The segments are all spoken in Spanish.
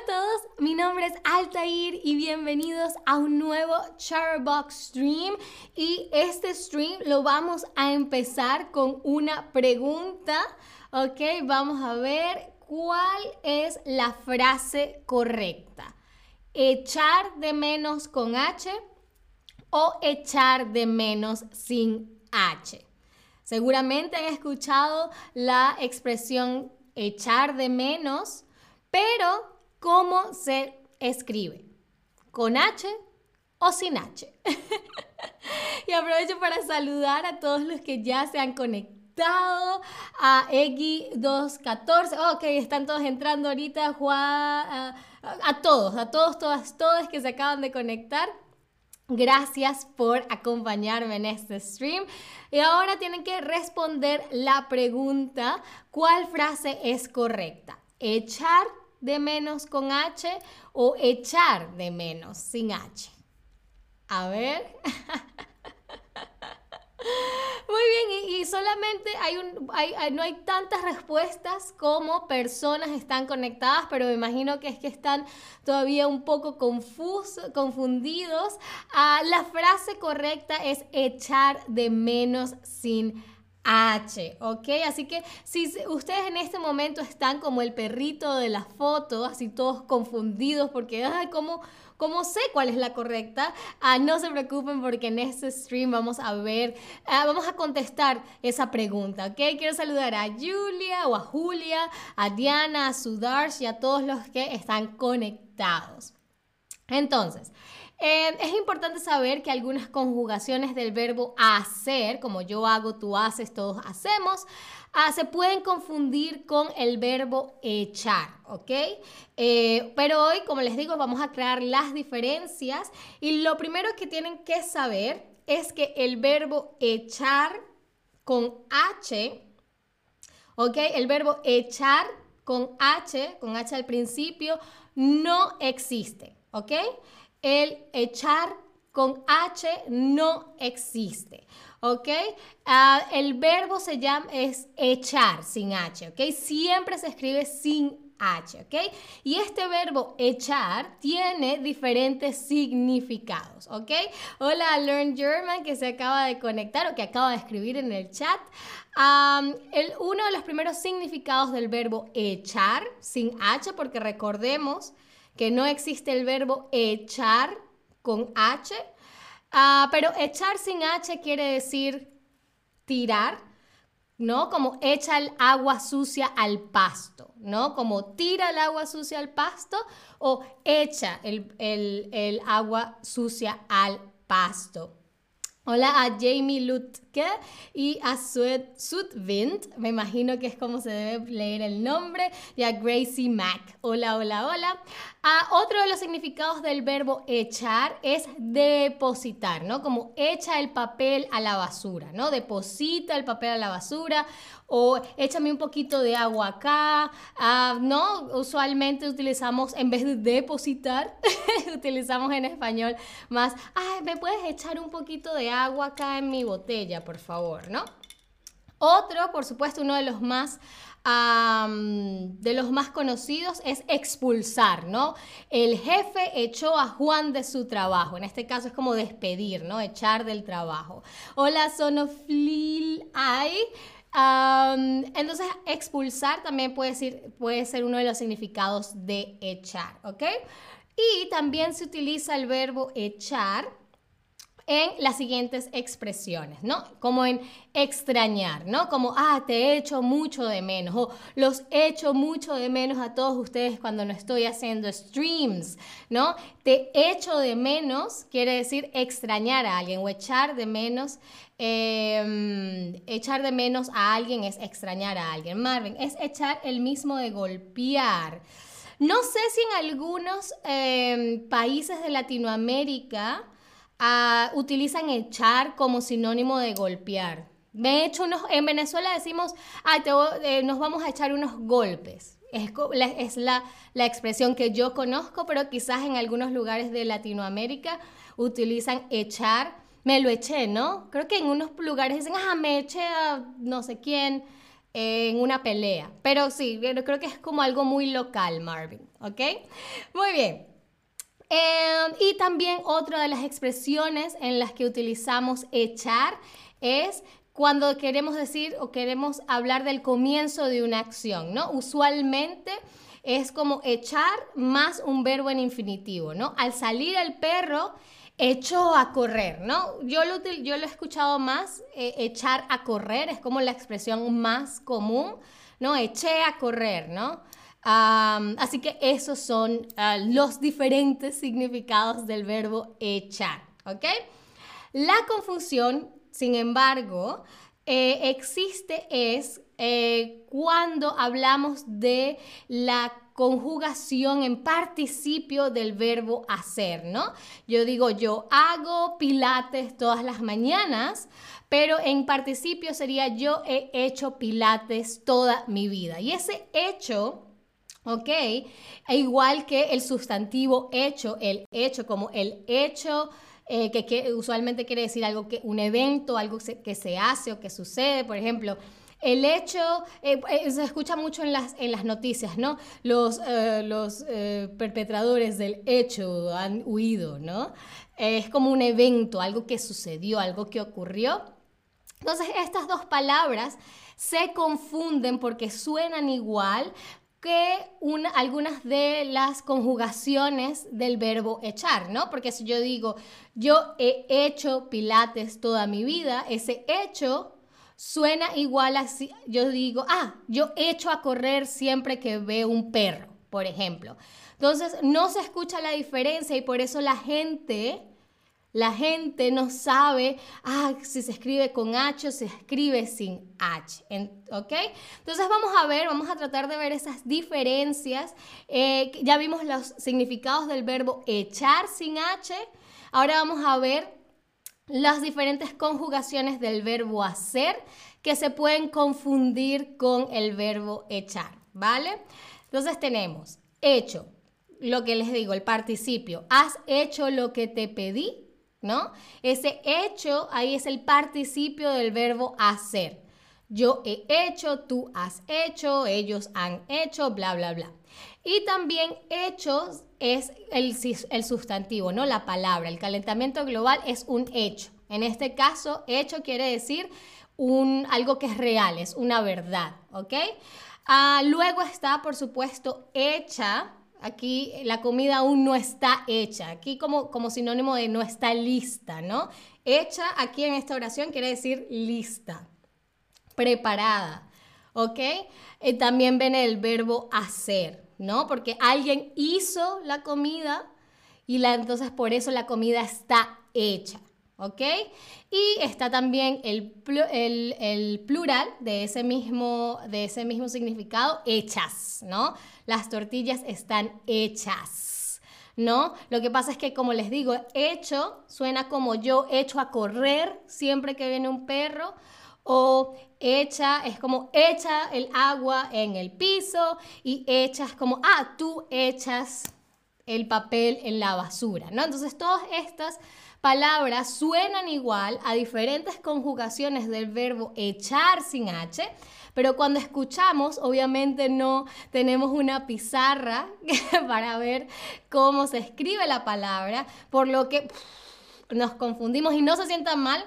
a todos, mi nombre es Altair y bienvenidos a un nuevo Charbox Stream. Y este stream lo vamos a empezar con una pregunta. Ok, vamos a ver cuál es la frase correcta. ¿Echar de menos con H o echar de menos sin H? Seguramente han escuchado la expresión echar de menos, pero ¿cómo se escribe? ¿Con H o sin H? y aprovecho para saludar a todos los que ya se han conectado a Eggy214. ok, están todos entrando ahorita. Juan, a, a todos, a todos, todas, todas que se acaban de conectar. Gracias por acompañarme en este stream. Y ahora tienen que responder la pregunta, ¿cuál frase es correcta? ¿Echar de menos con H o echar de menos sin H? A ver. Muy bien, y, solamente hay un, no hay tantas respuestas como personas están conectadas, pero me imagino que es que están todavía un poco confusos, confundidos. Ah, la frase correcta es echar de menos sin H, ¿ok? Así que si ustedes en este momento están como el perrito de la foto, así todos confundidos porque, ay, ¿cómo, cómo sé cuál es la correcta? Ah, no se preocupen porque en este stream vamos a ver, ah, vamos a contestar esa pregunta, ¿ok? Quiero saludar a Julia o a Julia, a Diana, a Sudarsh y a todos los que están conectados. Entonces, eh, es importante saber que algunas conjugaciones del verbo hacer, como yo hago, tú haces, todos hacemos, ah, se pueden confundir con el verbo echar, ¿ok? Eh, pero hoy, como les digo, vamos a crear las diferencias y lo primero que tienen que saber es que el verbo echar con H, ¿ok? El verbo echar con H, con H al principio, no existe, ¿ok? El echar con H no existe. ¿Ok? Ah, el verbo se llama, es echar sin H, ¿ok? Siempre se escribe sin H, ¿ok? Y este verbo echar tiene diferentes significados, ¿ok? Hola Learn German que se acaba de conectar o que acaba de escribir en el chat. uno de los primeros significados del verbo echar sin H, porque recordemos que no existe el verbo echar con H, ah, pero echar sin H quiere decir tirar, ¿no? Como echa el agua sucia al pasto, ¿no? Como tira el agua sucia al pasto o echa el, el agua sucia al pasto. Hola a Jamie Lutke y a Sudwind, me imagino que es como se debe leer el nombre, y a Gracie Mack. Hola, hola, hola. Ah, otro de los significados del verbo echar es depositar, ¿no? Como echa el papel a la basura, ¿no? Deposita el papel a la basura o échame un poquito de agua acá, ah, ¿no? Usualmente utilizamos, en vez de depositar, utilizamos en español más, ay, ¿me puedes echar un poquito de agua acá en mi botella, por favor, ¿no? Otro, por supuesto, uno de los más de los más conocidos es expulsar, ¿no? El jefe echó a Juan de su trabajo. En este caso es como despedir, ¿no? Echar del trabajo. Hola, Sonoflil. Ay entonces, expulsar también puede ser, puede ser uno de los significados de echar, ¿ok? Y también se utiliza el verbo echar en las siguientes expresiones, ¿no? Como en extrañar, ¿no? Como, ah, te echo mucho de menos o los echo mucho de menos a todos ustedes cuando no estoy haciendo streams, ¿no? Te echo de menos quiere decir extrañar a alguien o echar de menos Em, echar de menos a alguien es extrañar a alguien. Marvin, es echar el mismo de golpear. No sé si en algunos em, países de Latinoamérica ah, utilizan echar como sinónimo de golpear. He hecho unos, en Venezuela decimos, eh, nos vamos a echar unos golpes. Es, la, la, expresión que yo conozco, pero quizás en algunos lugares de Latinoamérica utilizan echar me lo eché, ¿no? Creo que en unos lugares dicen, ah, me eché a no sé quién. en una pelea. Pero sí, creo que es como algo muy local, Marvin, ¿ok? Muy bien. Em, y también otra de las expresiones en las que utilizamos echar es cuando queremos decir o queremos hablar del comienzo de una acción, ¿no? Usualmente es como echar más un verbo en infinitivo, ¿no? Al salir el perro, echó a correr, ¿no? Yo lo, yo lo he escuchado más, eh, echar a correr, es como la expresión más común, ¿no? Eché a correr, ¿no? Así que esos son ah, los diferentes significados del verbo echar, ¿ok? La confusión sin embargo, eh, existe es eh, cuando hablamos de la conjugación en participio del verbo hacer, ¿no? Yo digo, yo hago pilates todas las mañanas, pero en participio sería yo he hecho pilates toda mi vida. Y ese hecho... ¿ok? E igual que el sustantivo hecho, el hecho como el hecho eh, que, usualmente quiere decir algo que un evento, algo que se hace o que sucede, por ejemplo. El hecho, eh, eh, se escucha mucho en las, en las noticias, ¿no? Los, los perpetradores del hecho han huido, ¿no? es como un evento, algo que sucedió, algo que ocurrió. Entonces, estas dos palabras se confunden porque suenan igual, que algunas de las conjugaciones del verbo echar, ¿no? Porque si yo digo, yo he hecho pilates toda mi vida, ese hecho suena igual a si yo digo, ah, yo echo a correr siempre que veo un perro, por ejemplo. Entonces, no se escucha la diferencia y por eso la gente la gente no sabe ah, si se escribe con H o se escribe sin H. ¿Ok? Entonces vamos a ver, vamos a tratar de ver esas diferencias. Eh, ya vimos los significados del verbo echar sin H. Ahora vamos a ver las diferentes conjugaciones del verbo hacer que se pueden confundir con el verbo echar. ¿Vale? Entonces tenemos hecho, lo que les digo, el participio. Has hecho lo que te pedí ¿no? Ese hecho ahí es el participio del verbo hacer. Yo he hecho, tú has hecho, ellos han hecho, bla, bla, bla. Y también hechos es el, sustantivo, ¿no? La palabra. El calentamiento global es un hecho. En este caso, hecho quiere decir un, algo que es real, es una verdad, ¿ok? Ah, luego está, por supuesto, hecha, Aquí la comida aún no está hecha. Aquí como, como sinónimo de no está lista, ¿no? Hecha aquí en esta oración quiere decir lista, preparada, ¿ok? Eh, también viene el verbo hacer, ¿no? Porque alguien hizo la comida y la, entonces por eso la comida está hecha. ¿Ok? Y está también el, el, plural de ese, mismo, de ese mismo significado, hechas, ¿no? Las tortillas están hechas, ¿no? Lo que pasa es que, como les digo, hecho suena como yo echo a correr siempre que viene un perro, o hecha es como echa el agua en el piso y echas como, ah, tú echas el papel en la basura, ¿no? Entonces todas estas palabras suenan igual a diferentes conjugaciones del verbo echar sin H, pero cuando escuchamos, obviamente no tenemos una pizarra para ver cómo se escribe la palabra, por lo que nos confundimos y no se sientan mal.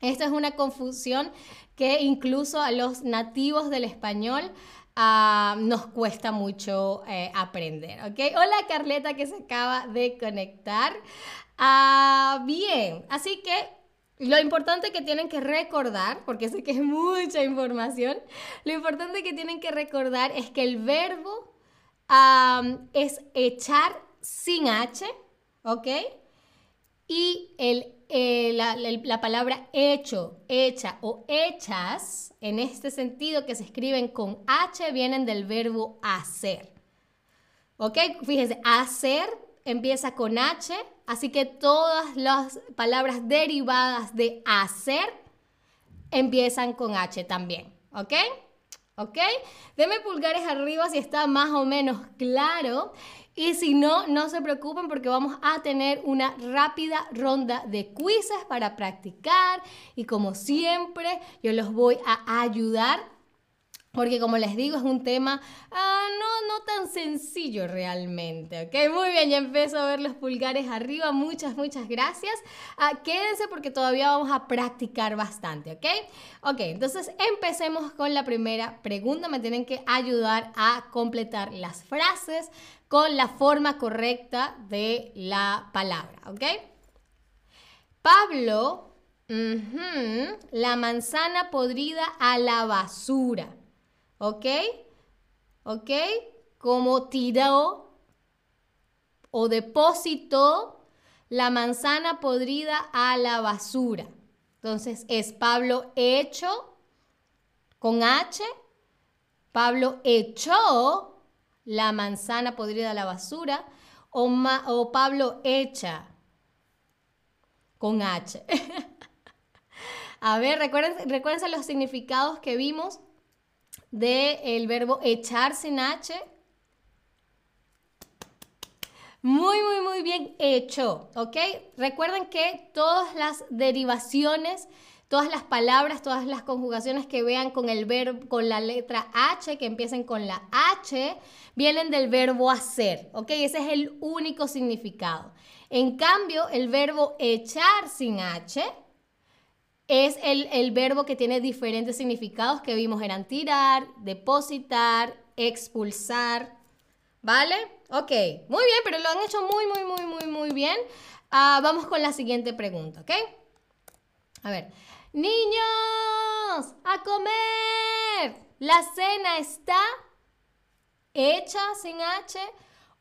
Esta es una confusión que incluso a los nativos del español ah, nos cuesta mucho eh, aprender, Hola Carleta que se acaba de conectar. Ah, bien, así que lo importante que tienen que recordar, porque sé que es mucha información, lo importante que tienen que recordar es que el verbo es echar sin H, ¿ok? Y el, eh, la, la, palabra hecho, hecha o hechas, en este sentido que se escriben con H, vienen del verbo hacer. ¿Ok? Fíjense, hacer empieza con H, así que todas las palabras derivadas de hacer empiezan con H también, ¿ok? ¿Ok? Deme pulgares arriba si está más o menos claro. Y si no, no se preocupen porque vamos a tener una rápida ronda de quizzes para practicar. Y como siempre, yo los voy a ayudar porque como les digo, es un tema ah, no, no tan sencillo realmente, ¿ok? Muy bien, ya empiezo a ver los pulgares arriba, muchas, muchas gracias. Ah, quédense porque todavía vamos a practicar bastante, ¿ok? Ok, entonces empecemos con la primera pregunta, me tienen que ayudar a completar las frases con la forma correcta de la palabra, ¿ok? Pablo, la manzana podrida a la basura. ¿Ok? ¿Ok? Como tiró o depositó la manzana podrida a la basura. Entonces es Pablo hecho con H. Pablo echó la manzana podrida a la basura. O, o Pablo echa con H. a ver, recuerden, recuérdense los significados que vimos del el verbo echar sin H. Muy, muy, muy bien hecho, ¿ok? Recuerden que todas las derivaciones, todas las palabras, todas las conjugaciones que vean con el verbo, con la letra H, que empiecen con la H, vienen del verbo hacer, ¿ok? Ese es el único significado. En cambio, el verbo echar sin H, es el, verbo que tiene diferentes significados que vimos eran tirar, depositar, expulsar. ¿Vale? Ok, muy bien, pero lo han hecho muy, muy, muy, muy, muy bien. Ah, vamos con la siguiente pregunta, ¿ok? A ver, niños, a comer. ¿La cena está hecha sin H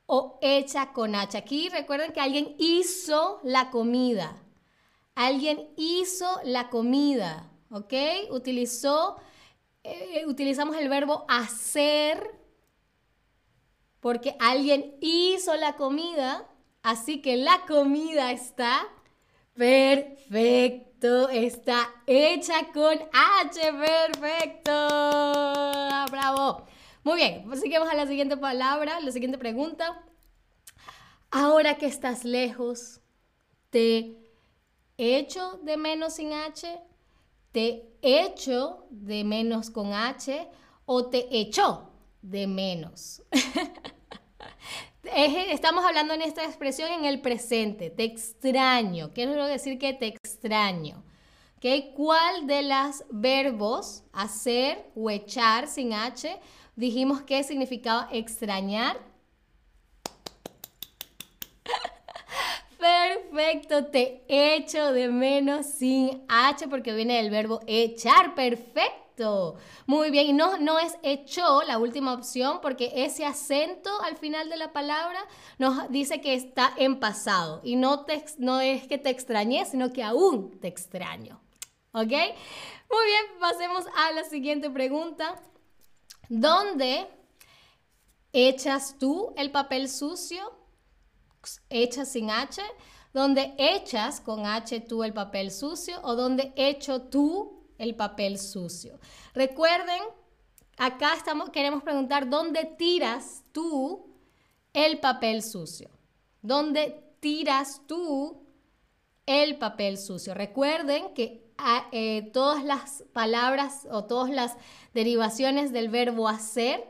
o hecha con H? Aquí recuerden que alguien hizo la comida. Alguien hizo la comida, ¿ok? Utilizó, eh, utilizamos el verbo hacer porque alguien hizo la comida, así que la comida está perfecto, está hecha con H, perfecto. Bravo. Muy bien, pues seguimos a la siguiente palabra, la siguiente pregunta. Ahora que estás lejos, te hecho de menos sin H, te hecho de menos con H o te echó de menos. Estamos hablando en esta expresión en el presente, te extraño. Quiero decir que te extraño. ¿Cuál de los verbos hacer o echar sin H dijimos que significaba extrañar? Perfecto, te echo de menos sin H porque viene del verbo echar. Perfecto. Muy bien, y no, no es echó la última opción porque ese acento al final de la palabra nos dice que está en pasado y no, te, no es que te extrañé, sino que aún te extraño. ¿Ok? Muy bien, pasemos a la siguiente pregunta. ¿Dónde echas tú el papel sucio? Echas sin H, donde echas con H tú el papel sucio o donde echo tú el papel sucio. Recuerden, acá estamos, queremos preguntar dónde tiras tú el papel sucio. ¿Dónde tiras tú el papel sucio? Recuerden que ah, eh, todas las palabras o todas las derivaciones del verbo hacer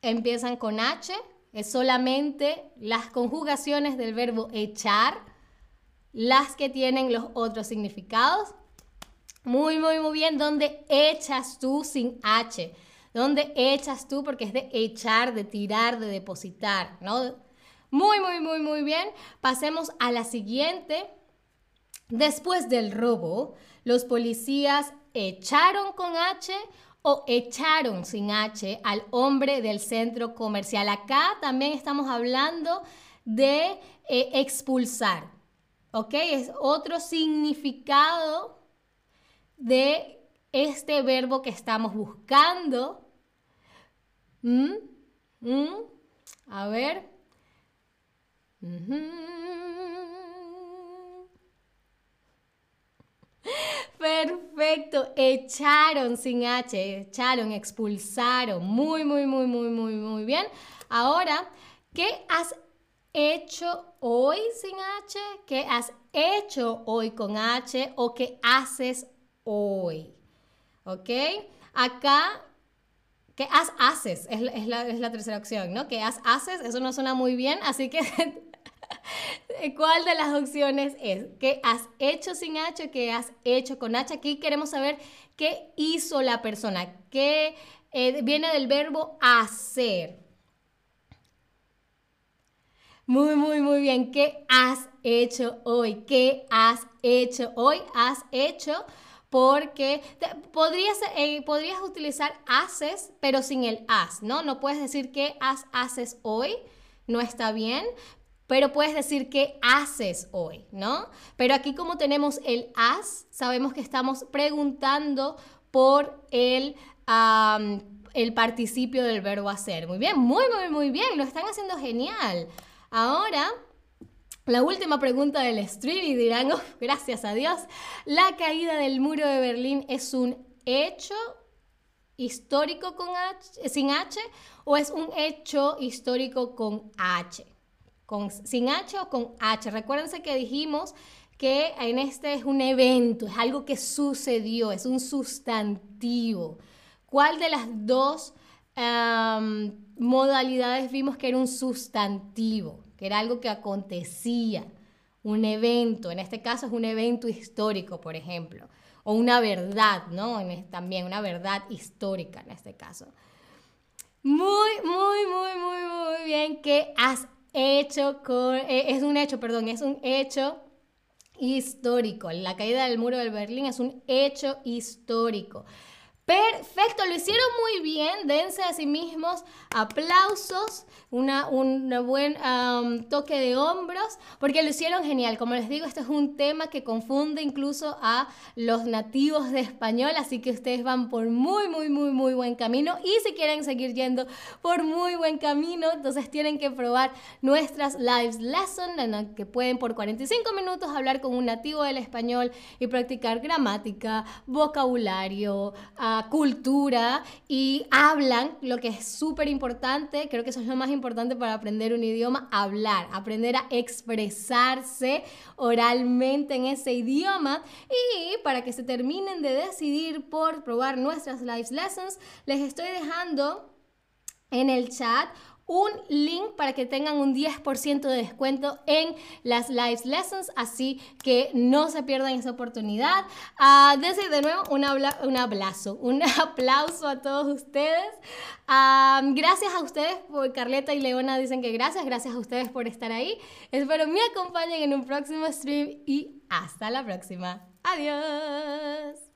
empiezan con H es solamente las conjugaciones del verbo echar las que tienen los otros significados. Muy, muy, muy bien. ¿Dónde echas tú sin H? ¿Dónde echas tú? Porque es de echar, de tirar, de depositar, ¿no? Muy, muy, muy, muy bien. Pasemos a la siguiente. Después del robo, los policías echaron con H o echaron sin H al hombre del centro comercial. Acá también estamos hablando de eh, expulsar, ¿ok? Es otro significado de este verbo que estamos buscando. ¿Mm? ¿Mm? A ver. Perfecto, echaron sin H, echaron, expulsaron. Muy, muy, muy, muy, muy, muy bien. Ahora, ¿qué has hecho hoy sin H? ¿Qué has hecho hoy con H? ¿O qué haces hoy? ¿Ok? Acá que haz haces, es, la, es la tercera opción, ¿no? Que haz haces, eso no suena muy bien, así que ¿Cuál de las opciones es? ¿Qué has hecho sin H qué has hecho con H? Aquí queremos saber qué hizo la persona, qué eh, viene del verbo hacer. Muy, muy, muy bien. ¿Qué has hecho hoy? ¿Qué has hecho hoy? Has hecho porque podrías, eh, podrías utilizar haces, pero sin el as, ¿no? No puedes decir qué has, haces hoy, no está bien, pero puedes decir qué haces hoy, ¿no? Pero aquí como tenemos el as, sabemos que estamos preguntando por el, el participio del verbo hacer. Muy bien, muy, muy, muy bien, lo están haciendo genial. Ahora, la última pregunta del stream y dirán, gracias a Dios, ¿la caída del muro de Berlín es un hecho histórico con sin H o es un hecho histórico con H? Con, sin H o con H. Recuérdense que dijimos que en este es un evento, es algo que sucedió, es un sustantivo. ¿Cuál de las dos modalidades vimos que era un sustantivo? Que era algo que acontecía, un evento. En este caso es un evento histórico, por ejemplo. O una verdad, ¿no? También una verdad histórica en este caso. Muy, muy, muy, muy, muy bien que has hecho eh, es un hecho, perdón, es un hecho histórico. La caída del muro de Berlín es un hecho histórico. Perfecto, lo hicieron muy bien. Dense a sí mismos aplausos, una, un buen toque de hombros, porque lo hicieron genial. Como les digo, este es un tema que confunde incluso a los nativos de español, así que ustedes van por muy, muy, muy, muy buen camino. Y si quieren seguir yendo por muy buen camino, entonces tienen que probar nuestras live lessons, en las que pueden por 45 minutos hablar con un nativo del español y practicar gramática, vocabulario, cultura y hablan, lo que es súper importante, creo que eso es lo más importante para aprender un idioma, hablar, aprender a expresarse oralmente en ese idioma. Y para que se terminen de decidir por probar nuestras live lessons, les estoy dejando en el chat un link para que tengan un 10% de descuento en las live lessons, así que no se pierdan esa oportunidad. Uh, desde de nuevo un, un abrazo, un aplauso a todos ustedes. Ah, gracias a ustedes, por Carleta y Leona dicen que gracias, gracias a ustedes por estar ahí. Espero me acompañen en un próximo stream y hasta la próxima. Adiós.